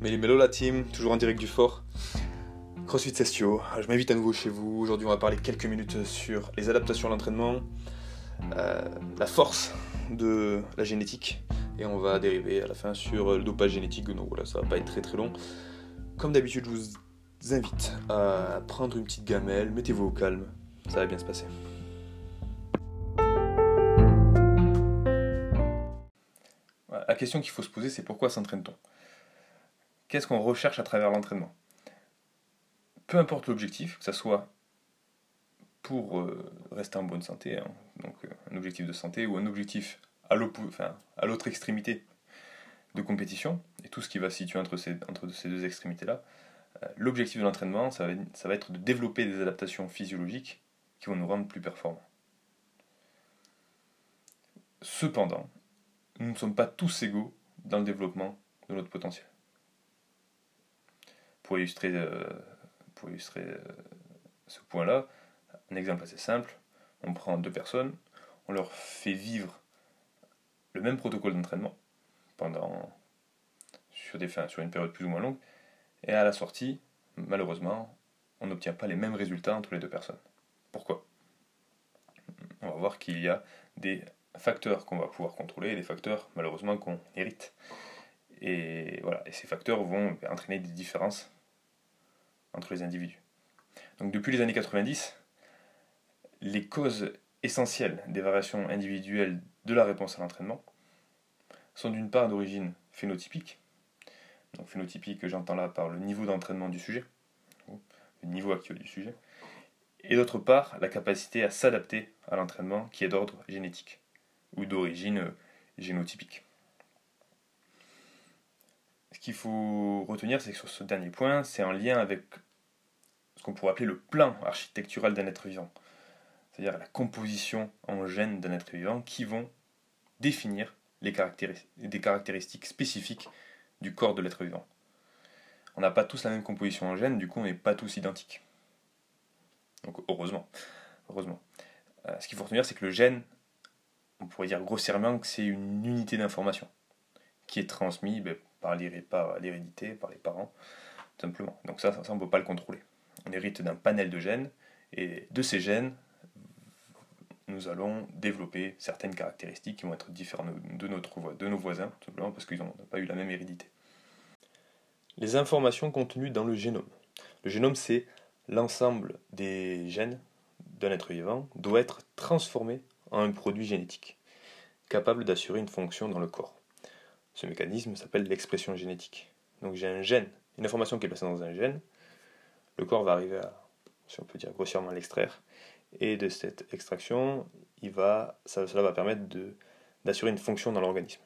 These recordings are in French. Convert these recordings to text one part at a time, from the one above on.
Mais les la team, toujours en direct du fort. CrossFit Sestio, je m'invite à nouveau chez vous. Aujourd'hui, on va parler quelques minutes sur les adaptations à l'entraînement, euh, la force de la génétique, et on va dériver à la fin sur le dopage génétique. Donc voilà, ça va pas être très très long. Comme d'habitude, je vous invite à prendre une petite gamelle, mettez-vous au calme, ça va bien se passer. La question qu'il faut se poser, c'est pourquoi s'entraîne-t-on? Qu'est-ce qu'on recherche à travers l'entraînement? Peu importe l'objectif, que ce soit pour euh, rester en bonne santé, hein, donc euh, un objectif de santé ou un objectif à l'autre extrémité de compétition, et tout ce qui va se situer entre ces, deux extrémités-là, euh, l'objectif de l'entraînement, ça va être de développer des adaptations physiologiques qui vont nous rendre plus performants. Cependant, nous ne sommes pas tous égaux dans le développement de notre potentiel. Pour illustrer, euh, euh, ce point-là, un exemple assez simple, on prend deux personnes, on leur fait vivre le même protocole d'entraînement pendant sur, sur une période plus ou moins longue, et à la sortie, malheureusement, on n'obtient pas les mêmes résultats entre les deux personnes. Pourquoi? On va voir qu'il y a des facteurs qu'on va pouvoir contrôler et des facteurs malheureusement qu'on hérite. Et voilà, et ces facteurs vont entraîner des différences entre les individus. Donc depuis les années 90, les causes essentielles des variations individuelles de la réponse à l'entraînement sont d'une part d'origine phénotypique, donc phénotypique j'entends là par le niveau d'entraînement du sujet, le niveau actuel du sujet, et d'autre part la capacité à s'adapter à l'entraînement qui est d'ordre génétique ou d'origine euh, génotypique. Ce qu'il faut retenir, c'est que sur ce dernier point, c'est en lien avec ce qu'on pourrait appeler le plan architectural d'un être vivant, c'est-à-dire la composition en gènes d'un être vivant qui vont définir les des caractéristiques spécifiques du corps de l'être vivant. On n'a pas tous la même composition en gènes, du coup on n'est pas tous identiques. Donc heureusement. heureusement. Euh, ce qu'il faut retenir, c'est que le gène on pourrait dire grossièrement que c'est une unité d'information qui est transmise ben, par l'hérédité, par les parents, simplement. Donc ça, on ne peut pas le contrôler. On hérite d'un panel de gènes, et de ces gènes, nous allons développer certaines caractéristiques qui vont être différentes de, de nos voisins, simplement parce qu'ils n'ont pas eu la même hérédité. Les informations contenues dans le génome. Le génome, c'est l'ensemble des gènes d'un être vivant, doit être transformé un produit génétique, capable d'assurer une fonction dans le corps. Ce mécanisme s'appelle l'expression génétique. Donc j'ai un gène, une information qui est placée dans un gène, le corps va arriver à, si on peut dire grossièrement, l'extraire, et de cette extraction, il va, cela va permettre d'assurer une fonction dans l'organisme.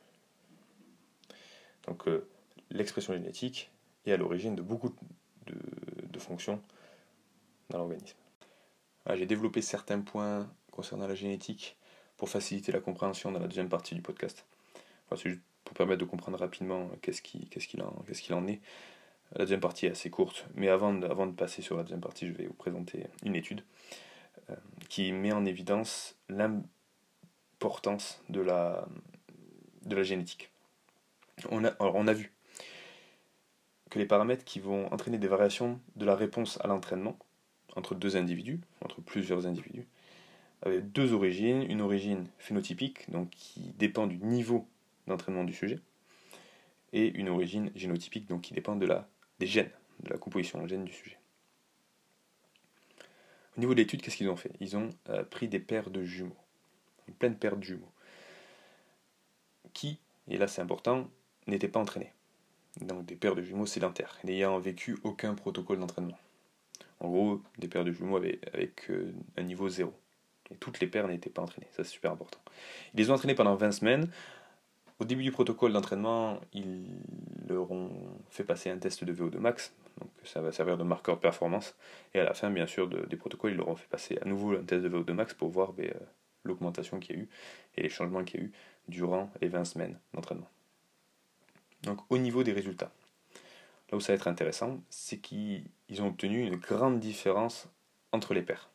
Donc euh, l'expression génétique est à l'origine de beaucoup de, fonctions dans l'organisme. J'ai développé certains points concernant la génétique pour faciliter la compréhension dans la deuxième partie du podcast. Permettre de comprendre rapidement qu'est-ce qu'il en, est. La deuxième partie est assez courte, mais avant de, passer sur la deuxième partie, je vais vous présenter une étude euh, qui met en évidence l'importance de la, génétique. On a, vu que les paramètres qui vont entraîner des variations de la réponse à l'entraînement entre deux individus, entre plusieurs individus, avait deux origines, une origine phénotypique, donc qui dépend du niveau d'entraînement du sujet, et une origine génotypique, donc qui dépend de la, des gènes, de la composition gène du sujet. Au niveau de l'étude, qu'est-ce qu'ils ont fait? Ils ont euh, pris des paires de jumeaux, une pleine paire de jumeaux, qui, et là c'est important, n'étaient pas entraînés. Donc des paires de jumeaux sédentaires, n'ayant vécu aucun protocole d'entraînement. En gros, des paires de jumeaux avec, euh, un niveau zéro toutes les paires n'étaient pas entraînées, ça c'est super important. Ils les ont entraînés pendant 20 semaines. Au début du protocole d'entraînement, ils leur ont fait passer un test de VO2 max, donc ça va servir de marqueur performance. Et à la fin, bien sûr, des protocoles, ils leur ont fait passer à nouveau un test de VO2 max pour voir ben, euh, l'augmentation qu'il y a eu et les changements qu'il y a eu durant les 20 semaines d'entraînement. Donc au niveau des résultats, là où ça va être intéressant, c'est qu'ils ont obtenu une grande différence entre les paires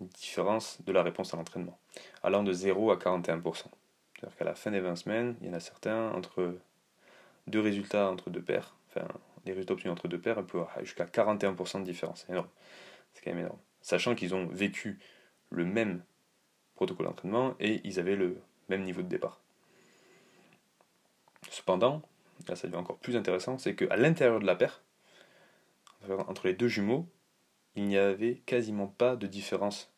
différence de la réponse à l'entraînement, allant de 0 à 41%. C'est-à-dire qu'à la fin des 20 semaines, il y en a certains entre deux résultats entre deux paires, enfin, les résultats obtenus entre deux paires, peuvent avoir jusqu'à 41% de différence. C'est énorme. C'est quand même énorme. Sachant qu'ils ont vécu le même protocole d'entraînement et ils avaient le même niveau de départ. Cependant, là ça devient encore plus intéressant, c'est qu'à l'intérieur de la paire, entre les deux jumeaux, il n'y avait quasiment pas de différence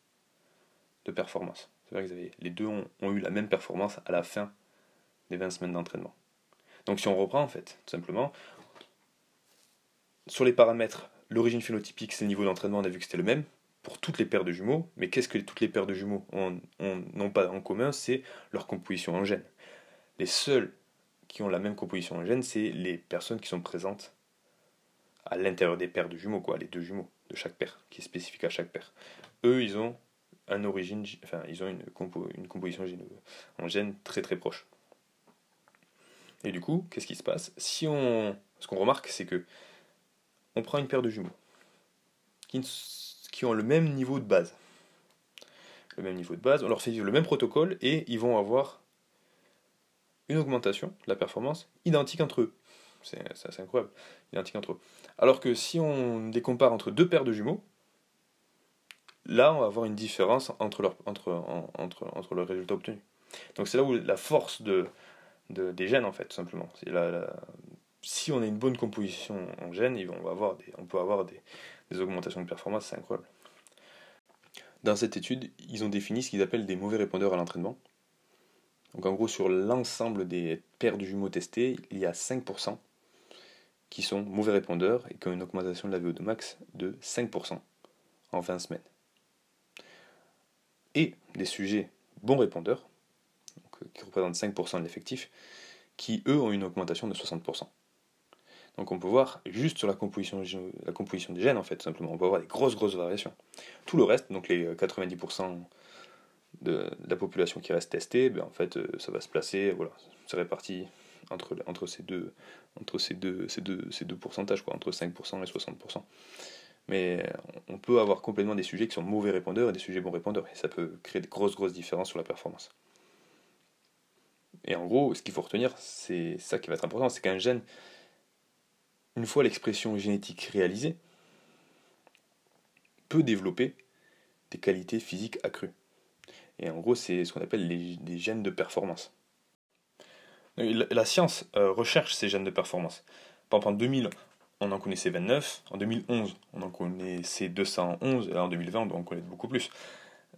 de performance. Les deux ont, eu la même performance à la fin des 20 semaines d'entraînement. Donc si on reprend en fait, tout simplement, sur les paramètres, l'origine phénotypique, c'est le niveau d'entraînement, on a vu que c'était le même pour toutes les paires de jumeaux, mais qu'est-ce que toutes les paires de jumeaux n'ont pas en commun C'est leur composition en gènes. Les seuls qui ont la même composition en gènes, c'est les personnes qui sont présentes à l'intérieur des paires de jumeaux, quoi, les deux jumeaux de chaque paire, qui est spécifique à chaque paire. Eux, ils ont un origine, enfin, ils ont une, composition en gènes très très proche. Et du coup, qu'est-ce qui se passe? Si on, ce qu'on remarque, c'est que on prend une paire de jumeaux qui, qui ont le même niveau de base, le même niveau de base, on leur fait vivre le même protocole et ils vont avoir une augmentation de la performance identique entre eux. C'est incroyable, identique entre eux. Alors que si on les compare entre deux paires de jumeaux, là on va avoir une différence entre, leur, entre, entre, entre le résultat obtenu. Donc c'est là où la force de, de, des gènes en fait, tout simplement. si on a une bonne composition en gènes, on, va avoir on peut avoir des, des augmentations de performance, c'est incroyable. Dans cette étude, ils ont défini ce qu'ils appellent des mauvais répondeurs à l'entraînement. Donc en gros, sur l'ensemble des paires de jumeaux testés, il y a 5% qui sont mauvais répondeurs et qui ont une augmentation de la VO2 max de 5% en 20 semaines. Et des sujets bons répondeurs, euh, qui représentent 5% de l'effectif, qui eux ont une augmentation de 60%. Donc on peut voir juste sur la composition, la composition des gènes en fait, simplement, on peut avoir des grosses grosses variations. Tout le reste, donc les 90% de, la population qui reste testée, ben en fait, euh, ça va se placer, voilà, c'est réparti entre, entre, ces deux, entre ces deux, ces deux, ces deux pourcentages, quoi, entre 5% et 60%. Mais on peut avoir complètement des sujets qui sont mauvais répondeurs et des sujets bons répondeurs, et ça peut créer de grosses, grosses différences sur la performance. Et en gros, ce qu'il faut retenir, c'est ça qui va être important, c'est qu'un gène, une fois l'expression génétique réalisée, peut développer des qualités physiques accrues. Et en gros, c'est ce qu'on appelle les, gènes de performance. La, science euh, recherche ces gènes de performance. Par exemple, en 2000, on en connaissait 29, en 2011, on en connaissait 211, et en 2020, on doit en connaître beaucoup plus.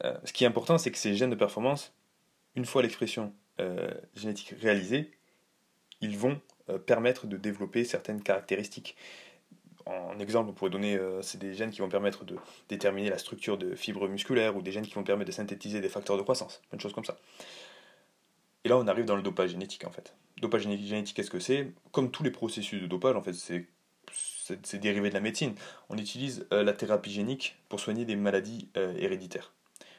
Euh, ce qui est important, c'est que ces gènes de performance, une fois l'expression euh, génétique réalisée, ils vont permettre de développer certaines caractéristiques en exemple, on pourrait donner, euh, c'est des gènes qui vont permettre de déterminer la structure de fibres musculaires ou des gènes qui vont permettre de synthétiser des facteurs de croissance, plein de choses comme ça. Et là, on arrive dans le dopage génétique en fait. Dopage génétique, qu'est-ce que c'est? Comme tous les processus de dopage, en fait, c'est c'est dérivé de la médecine. On utilise euh, la thérapie génique pour soigner des maladies euh, héréditaires.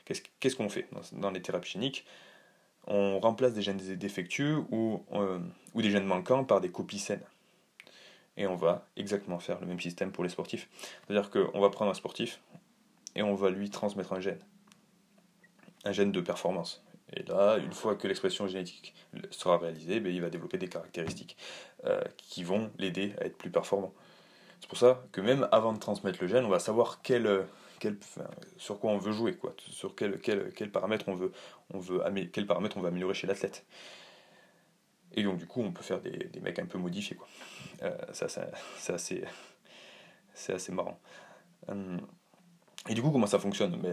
Qu'est-ce qu'on fait dans, les thérapies géniques? On remplace des gènes défectueux ou, ou des gènes manquants par des copies saines et on va exactement faire le même système pour les sportifs. C'est-à-dire qu'on va prendre un sportif et on va lui transmettre un gène, un gène de performance. Et là, une fois que l'expression génétique sera réalisée, ben, il va développer des caractéristiques euh, qui vont l'aider à être plus performant. C'est pour ça que même avant de transmettre le gène, on va savoir quel, sur quoi on veut jouer, sur quel, quel, paramètre on veut, améliorer chez l'athlète. Et donc, du coup, on peut faire des, mecs un peu modifiés. Euh, ça, c'est assez, marrant. Euh, et du coup, comment ça fonctionne? Mais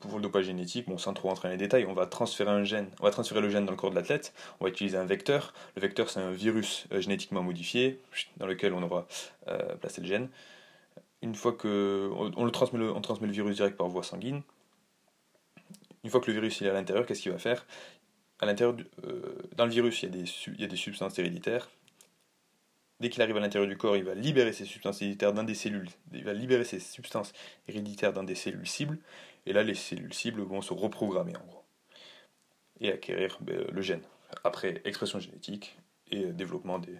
Pour le dopage génétique, bon, sans trop rentrer dans les détails, on va transférer un gène, le gène dans le corps de l'athlète, on va utiliser un vecteur. Le vecteur, c'est un virus euh, génétiquement modifié dans lequel on aura placé le gène. Une fois que on, le transmet le, virus direct par voie sanguine, une fois que le virus est à l'intérieur, qu'est-ce qu'il va faire? Euh, dans le virus, il y, a des, il y a des substances héréditaires. Dès qu'il arrive à l'intérieur du corps, il va libérer ces substances héréditaires dans des cellules. Il va libérer ces substances héréditaires dans des cellules cibles. Et là, les cellules cibles vont se reprogrammer en gros. Et acquérir ben, le gène. Après expression génétique et développement de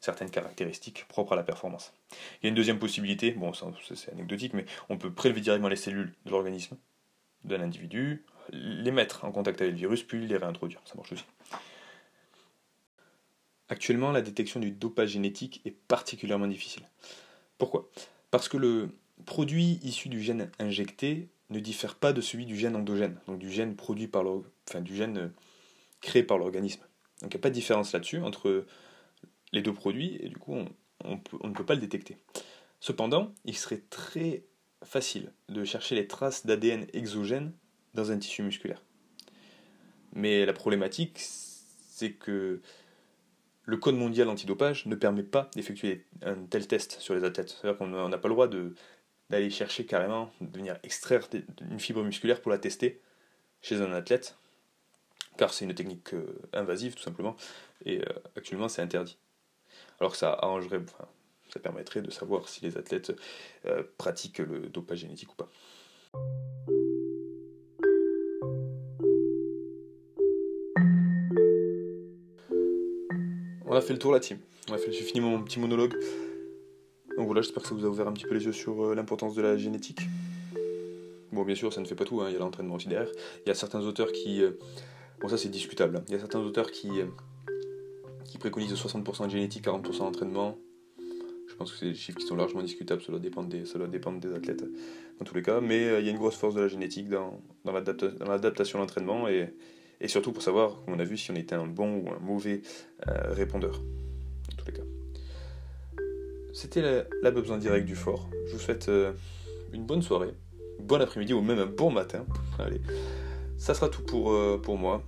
certaines caractéristiques propres à la performance. Il y a une deuxième possibilité, bon, c'est anecdotique, mais on peut prélever directement les cellules de l'organisme d'un individu, les mettre en contact avec le virus, puis les réintroduire. Ça marche aussi. Actuellement, la détection du dopage génétique est particulièrement difficile. Pourquoi? Parce que le produit issu du gène injecté ne diffère pas de celui du gène endogène, donc du gène produit par enfin, du gène euh, créé par l'organisme. Donc il n'y a pas de différence là-dessus entre les deux produits et du coup on, ne peut pas le détecter. Cependant, il serait très facile de chercher les traces d'ADN exogène dans un tissu musculaire. Mais la problématique, c'est que le code mondial antidopage ne permet pas d'effectuer un tel test sur les athlètes. C'est-à-dire qu'on n'a pas le droit d'aller chercher carrément, de venir extraire une fibre musculaire pour la tester chez un athlète, car c'est une technique euh, invasive tout simplement, et euh, actuellement c'est interdit. Alors que ça arrangerait, ça permettrait de savoir si les athlètes euh, pratiquent le dopage génétique ou pas. On a fait le tour la team. J'ai fini mon petit monologue. Donc voilà, j'espère que ça vous a ouvert un petit peu les yeux sur euh, l'importance de la génétique. Bon, bien sûr, ça ne fait pas tout, hein. il y a l'entraînement aussi derrière. Il y a certains auteurs qui. Euh, bon, ça c'est discutable. Hein. Il y a certains auteurs qui, euh, qui préconisent 60% de génétique, 40% d'entraînement. Je pense que c'est des chiffres qui sont largement discutables, ça doit dépendre des, ça doit dépendre des athlètes dans tous les cas. Mais il y a une grosse force de la génétique dans, dans l'adaptation à l'entraînement et et surtout pour savoir, comme on a vu, si on était un bon ou un mauvais répondeur, en tous les cas. C'était la, la besoin direct du fort. Je vous souhaite euh, une bonne soirée, bon après-midi ou même un bon matin. Allez, ça sera tout pour, euh, pour moi.